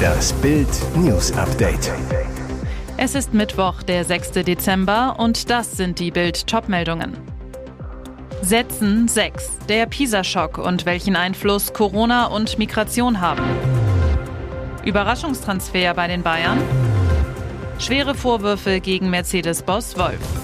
Das Bild News Update. Es ist Mittwoch, der 6. Dezember und das sind die Bild Topmeldungen. Sätzen 6. Der Pisa-Schock und welchen Einfluss Corona und Migration haben. Überraschungstransfer bei den Bayern. Schwere Vorwürfe gegen Mercedes-Boss Wolf.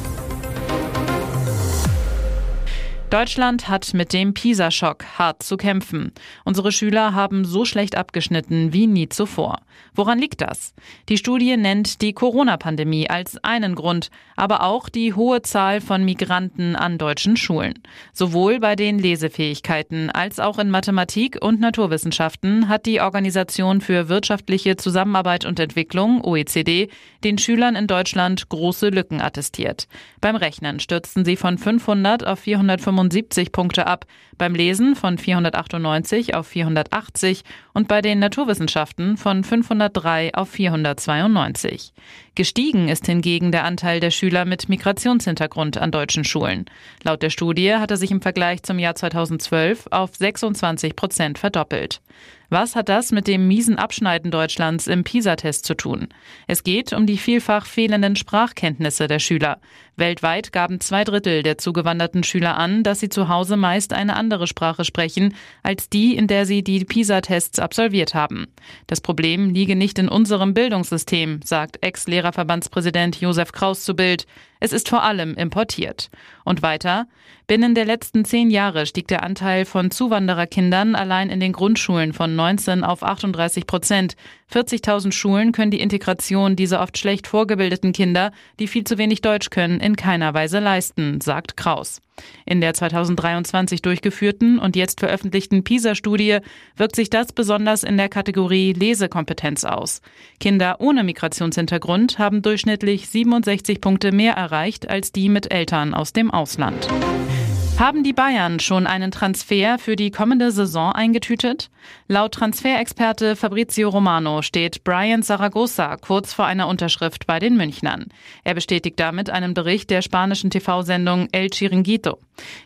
Deutschland hat mit dem PISA-Schock hart zu kämpfen. Unsere Schüler haben so schlecht abgeschnitten wie nie zuvor. Woran liegt das? Die Studie nennt die Corona-Pandemie als einen Grund, aber auch die hohe Zahl von Migranten an deutschen Schulen. Sowohl bei den Lesefähigkeiten als auch in Mathematik und Naturwissenschaften hat die Organisation für wirtschaftliche Zusammenarbeit und Entwicklung, OECD, den Schülern in Deutschland große Lücken attestiert. Beim Rechnen stürzten sie von 500 auf 425 75 Punkte ab, beim Lesen von 498 auf 480 und bei den Naturwissenschaften von 503 auf 492. Gestiegen ist hingegen der Anteil der Schüler mit Migrationshintergrund an deutschen Schulen. Laut der Studie hat er sich im Vergleich zum Jahr 2012 auf 26 Prozent verdoppelt. Was hat das mit dem miesen Abschneiden Deutschlands im PISA-Test zu tun? Es geht um die vielfach fehlenden Sprachkenntnisse der Schüler. Weltweit gaben zwei Drittel der zugewanderten Schüler an, dass sie zu Hause meist eine andere Sprache sprechen als die, in der sie die PISA-Tests absolviert haben. Das Problem liege nicht in unserem Bildungssystem, sagt Ex-Lehrerverbandspräsident Josef Kraus zu Bild. Es ist vor allem importiert. Und weiter, binnen der letzten zehn Jahre stieg der Anteil von Zuwandererkindern allein in den Grundschulen von 19 auf 38 Prozent. 40.000 Schulen können die Integration dieser oft schlecht vorgebildeten Kinder, die viel zu wenig Deutsch können, in keiner Weise leisten, sagt Kraus. In der 2023 durchgeführten und jetzt veröffentlichten PISA-Studie wirkt sich das besonders in der Kategorie Lesekompetenz aus. Kinder ohne Migrationshintergrund haben durchschnittlich 67 Punkte mehr erreicht als die mit Eltern aus dem Ausland. Haben die Bayern schon einen Transfer für die kommende Saison eingetütet? Laut Transferexperte Fabrizio Romano steht Brian Zaragoza kurz vor einer Unterschrift bei den Münchnern. Er bestätigt damit einen Bericht der spanischen TV-Sendung El Chiringuito.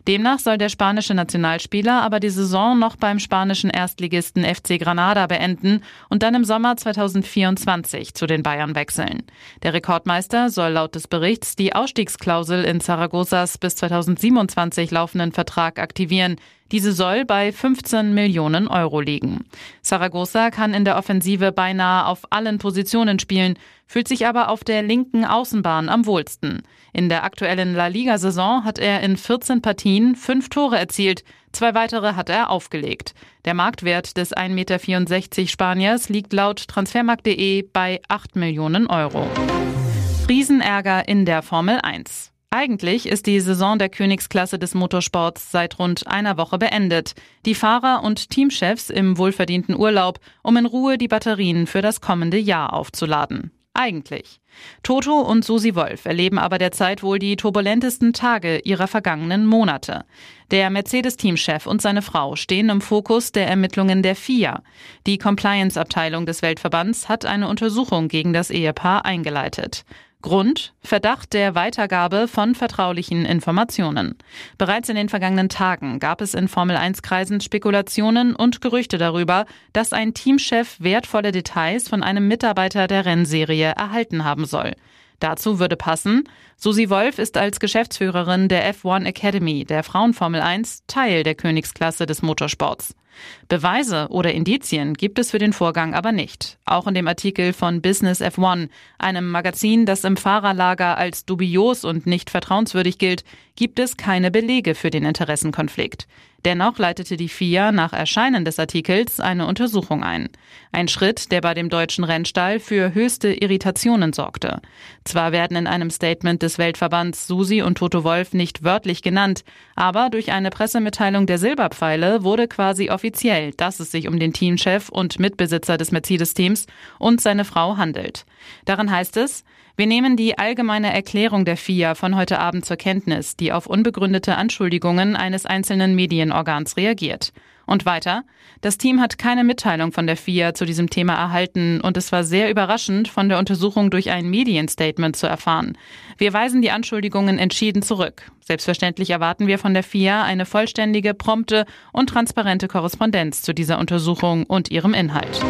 Demnach soll der spanische Nationalspieler aber die Saison noch beim spanischen Erstligisten FC Granada beenden und dann im Sommer 2024 zu den Bayern wechseln. Der Rekordmeister soll laut des Berichts die Ausstiegsklausel in Zaragozas bis 2027 laufenden Vertrag aktivieren. Diese soll bei 15 Millionen Euro liegen. Saragossa kann in der Offensive beinahe auf allen Positionen spielen, fühlt sich aber auf der linken Außenbahn am wohlsten. In der aktuellen La Liga-Saison hat er in 14 Partien fünf Tore erzielt, zwei weitere hat er aufgelegt. Der Marktwert des 1,64 Meter Spaniers liegt laut transfermarkt.de bei 8 Millionen Euro. Riesenärger in der Formel 1. Eigentlich ist die Saison der Königsklasse des Motorsports seit rund einer Woche beendet. Die Fahrer und Teamchefs im wohlverdienten Urlaub, um in Ruhe die Batterien für das kommende Jahr aufzuladen. Eigentlich. Toto und Susi Wolf erleben aber derzeit wohl die turbulentesten Tage ihrer vergangenen Monate. Der Mercedes-Teamchef und seine Frau stehen im Fokus der Ermittlungen der FIA. Die Compliance-Abteilung des Weltverbands hat eine Untersuchung gegen das Ehepaar eingeleitet. Grund Verdacht der Weitergabe von vertraulichen Informationen. Bereits in den vergangenen Tagen gab es in Formel 1 Kreisen Spekulationen und Gerüchte darüber, dass ein Teamchef wertvolle Details von einem Mitarbeiter der Rennserie erhalten haben soll. Dazu würde passen, Susi Wolf ist als Geschäftsführerin der F1 Academy der Frauenformel 1 Teil der Königsklasse des Motorsports. Beweise oder Indizien gibt es für den Vorgang aber nicht. Auch in dem Artikel von Business F1, einem Magazin, das im Fahrerlager als dubios und nicht vertrauenswürdig gilt, gibt es keine Belege für den Interessenkonflikt. Dennoch leitete die FIA nach Erscheinen des Artikels eine Untersuchung ein. Ein Schritt, der bei dem deutschen Rennstall für höchste Irritationen sorgte. Zwar werden in einem Statement des Weltverbands Susi und Toto Wolf nicht wörtlich genannt, aber durch eine Pressemitteilung der Silberpfeile wurde quasi offiziell, dass es sich um den Teamchef und Mitbesitzer des Mercedes-Teams und seine Frau handelt. Darin heißt es, wir nehmen die allgemeine Erklärung der FIA von heute Abend zur Kenntnis, die auf unbegründete Anschuldigungen eines einzelnen Medienorgans reagiert. Und weiter, das Team hat keine Mitteilung von der FIA zu diesem Thema erhalten und es war sehr überraschend, von der Untersuchung durch ein Medienstatement zu erfahren. Wir weisen die Anschuldigungen entschieden zurück. Selbstverständlich erwarten wir von der FIA eine vollständige, prompte und transparente Korrespondenz zu dieser Untersuchung und ihrem Inhalt.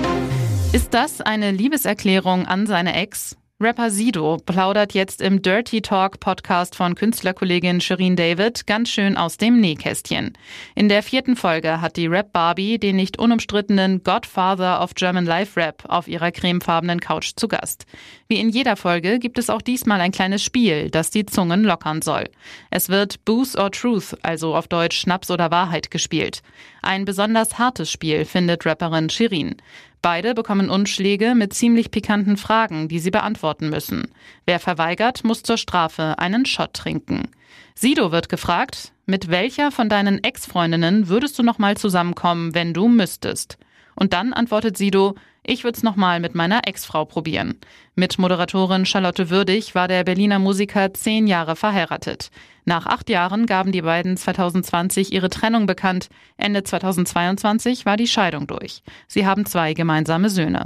Ist das eine Liebeserklärung an seine Ex? Rapper Sido plaudert jetzt im Dirty Talk Podcast von Künstlerkollegin Shireen David ganz schön aus dem Nähkästchen. In der vierten Folge hat die Rap Barbie den nicht unumstrittenen Godfather of German Life Rap auf ihrer cremefarbenen Couch zu Gast. Wie in jeder Folge gibt es auch diesmal ein kleines Spiel, das die Zungen lockern soll. Es wird Booze or Truth, also auf Deutsch Schnaps oder Wahrheit gespielt. Ein besonders hartes Spiel, findet Rapperin Shirin. Beide bekommen Unschläge mit ziemlich pikanten Fragen, die sie beantworten müssen. Wer verweigert, muss zur Strafe einen Shot trinken. Sido wird gefragt, mit welcher von deinen Ex-Freundinnen würdest du nochmal zusammenkommen, wenn du müsstest? Und dann antwortet Sido, ich würde es nochmal mit meiner Ex-Frau probieren. Mit Moderatorin Charlotte Würdig war der Berliner Musiker zehn Jahre verheiratet. Nach acht Jahren gaben die beiden 2020 ihre Trennung bekannt. Ende 2022 war die Scheidung durch. Sie haben zwei gemeinsame Söhne.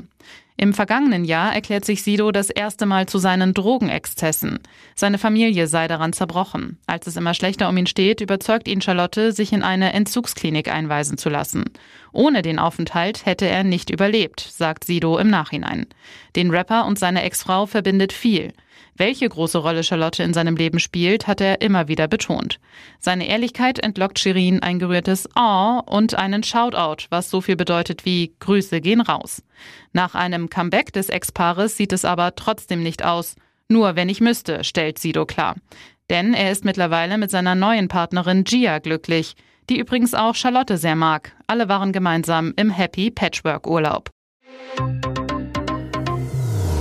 Im vergangenen Jahr erklärt sich Sido das erste Mal zu seinen Drogenexzessen. Seine Familie sei daran zerbrochen. Als es immer schlechter um ihn steht, überzeugt ihn Charlotte, sich in eine Entzugsklinik einweisen zu lassen. Ohne den Aufenthalt hätte er nicht überlebt, sagt Sido im Nachhinein. Den Rapper und seine Ex-Frau verbindet viel. Welche große Rolle Charlotte in seinem Leben spielt, hat er immer wieder betont. Seine Ehrlichkeit entlockt Shirin ein gerührtes Oh und einen Shoutout, was so viel bedeutet wie Grüße gehen raus. Nach einem Comeback des Ex-Paares sieht es aber trotzdem nicht aus. Nur wenn ich müsste, stellt Sido klar. Denn er ist mittlerweile mit seiner neuen Partnerin Gia glücklich, die übrigens auch Charlotte sehr mag. Alle waren gemeinsam im Happy Patchwork Urlaub.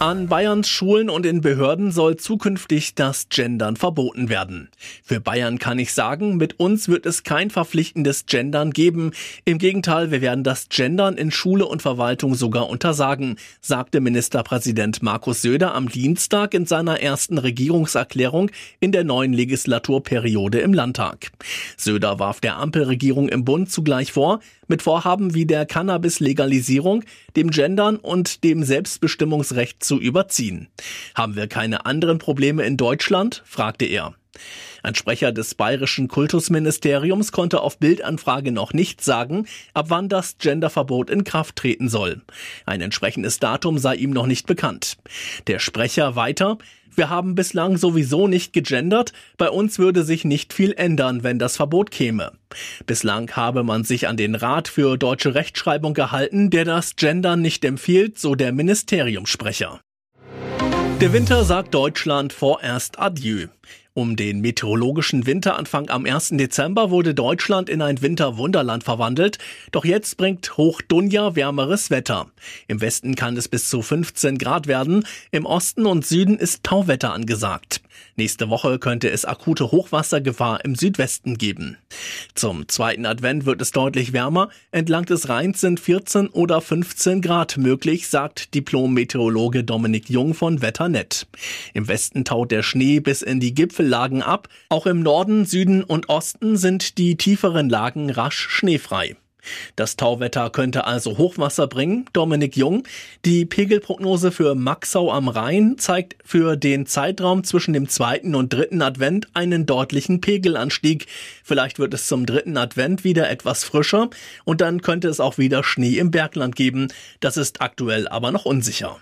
An Bayerns Schulen und in Behörden soll zukünftig das Gendern verboten werden. Für Bayern kann ich sagen, mit uns wird es kein verpflichtendes Gendern geben. Im Gegenteil, wir werden das Gendern in Schule und Verwaltung sogar untersagen, sagte Ministerpräsident Markus Söder am Dienstag in seiner ersten Regierungserklärung in der neuen Legislaturperiode im Landtag. Söder warf der Ampelregierung im Bund zugleich vor, mit Vorhaben wie der Cannabis-Legalisierung, dem Gendern und dem Selbstbestimmungsrecht zu überziehen. Haben wir keine anderen Probleme in Deutschland? fragte er. Ein Sprecher des bayerischen Kultusministeriums konnte auf Bildanfrage noch nicht sagen, ab wann das Genderverbot in Kraft treten soll. Ein entsprechendes Datum sei ihm noch nicht bekannt. Der Sprecher weiter, wir haben bislang sowieso nicht gegendert. Bei uns würde sich nicht viel ändern, wenn das Verbot käme. Bislang habe man sich an den Rat für deutsche Rechtschreibung gehalten, der das Gendern nicht empfiehlt, so der Ministeriumssprecher. Der Winter sagt Deutschland vorerst Adieu. Um den meteorologischen Winteranfang am 1. Dezember wurde Deutschland in ein Winterwunderland verwandelt. Doch jetzt bringt Hoch Dunja wärmeres Wetter. Im Westen kann es bis zu 15 Grad werden. Im Osten und Süden ist Tauwetter angesagt. Nächste Woche könnte es akute Hochwassergefahr im Südwesten geben. Zum zweiten Advent wird es deutlich wärmer. Entlang des Rheins sind 14 oder 15 Grad möglich, sagt Diplom-Meteorologe Dominik Jung von Wetternet. Im Westen taut der Schnee bis in die Gipfel Lagen ab. Auch im Norden, Süden und Osten sind die tieferen Lagen rasch schneefrei. Das Tauwetter könnte also Hochwasser bringen. Dominik Jung. Die Pegelprognose für Maxau am Rhein zeigt für den Zeitraum zwischen dem zweiten und dritten Advent einen deutlichen Pegelanstieg. Vielleicht wird es zum dritten Advent wieder etwas frischer und dann könnte es auch wieder Schnee im Bergland geben. Das ist aktuell aber noch unsicher.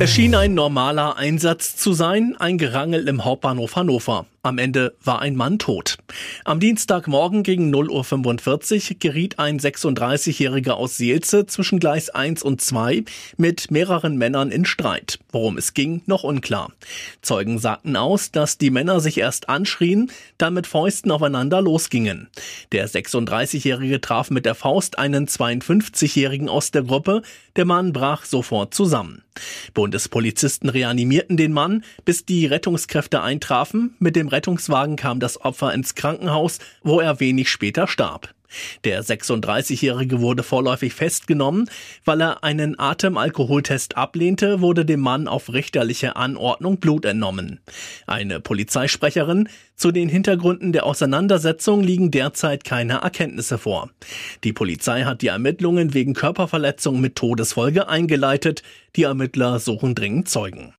Es schien ein normaler Einsatz zu sein, ein Gerangel im Hauptbahnhof Hannover. Am Ende war ein Mann tot. Am Dienstagmorgen gegen 0.45 Uhr geriet ein 36-Jähriger aus Seelze zwischen Gleis 1 und 2 mit mehreren Männern in Streit. Worum es ging, noch unklar. Zeugen sagten aus, dass die Männer sich erst anschrien, dann mit Fäusten aufeinander losgingen. Der 36-Jährige traf mit der Faust einen 52-Jährigen aus der Gruppe. Der Mann brach sofort zusammen. Bundespolizisten reanimierten den Mann, bis die Rettungskräfte eintrafen. Mit dem Rettungswagen kam das Opfer ins Krankenhaus, wo er wenig später starb. Der 36-Jährige wurde vorläufig festgenommen. Weil er einen Atemalkoholtest ablehnte, wurde dem Mann auf richterliche Anordnung Blut entnommen. Eine Polizeisprecherin zu den Hintergründen der Auseinandersetzung liegen derzeit keine Erkenntnisse vor. Die Polizei hat die Ermittlungen wegen Körperverletzung mit Todesfolge eingeleitet. Die Ermittler suchen dringend Zeugen.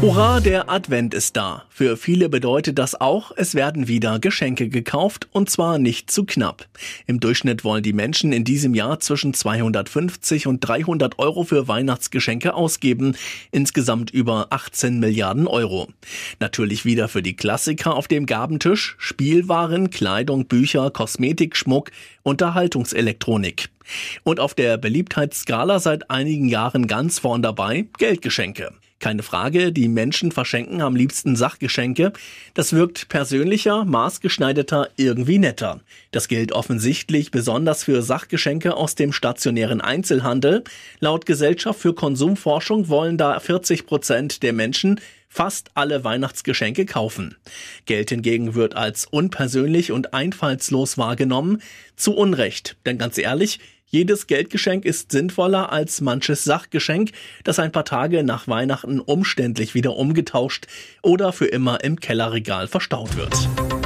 Hurra, der Advent ist da. Für viele bedeutet das auch, es werden wieder Geschenke gekauft und zwar nicht zu knapp. Im Durchschnitt wollen die Menschen in diesem Jahr zwischen 250 und 300 Euro für Weihnachtsgeschenke ausgeben, insgesamt über 18 Milliarden Euro. Natürlich wieder für die Klassiker auf dem Gabentisch, Spielwaren, Kleidung, Bücher, Kosmetik, Schmuck, Unterhaltungselektronik. Und auf der Beliebtheitsskala seit einigen Jahren ganz vorn dabei Geldgeschenke. Keine Frage, die Menschen verschenken am liebsten Sachgeschenke. Das wirkt persönlicher, maßgeschneiderter, irgendwie netter. Das gilt offensichtlich besonders für Sachgeschenke aus dem stationären Einzelhandel. Laut Gesellschaft für Konsumforschung wollen da 40 Prozent der Menschen fast alle Weihnachtsgeschenke kaufen. Geld hingegen wird als unpersönlich und einfallslos wahrgenommen. Zu Unrecht. Denn ganz ehrlich, jedes Geldgeschenk ist sinnvoller als manches Sachgeschenk, das ein paar Tage nach Weihnachten umständlich wieder umgetauscht oder für immer im Kellerregal verstaut wird.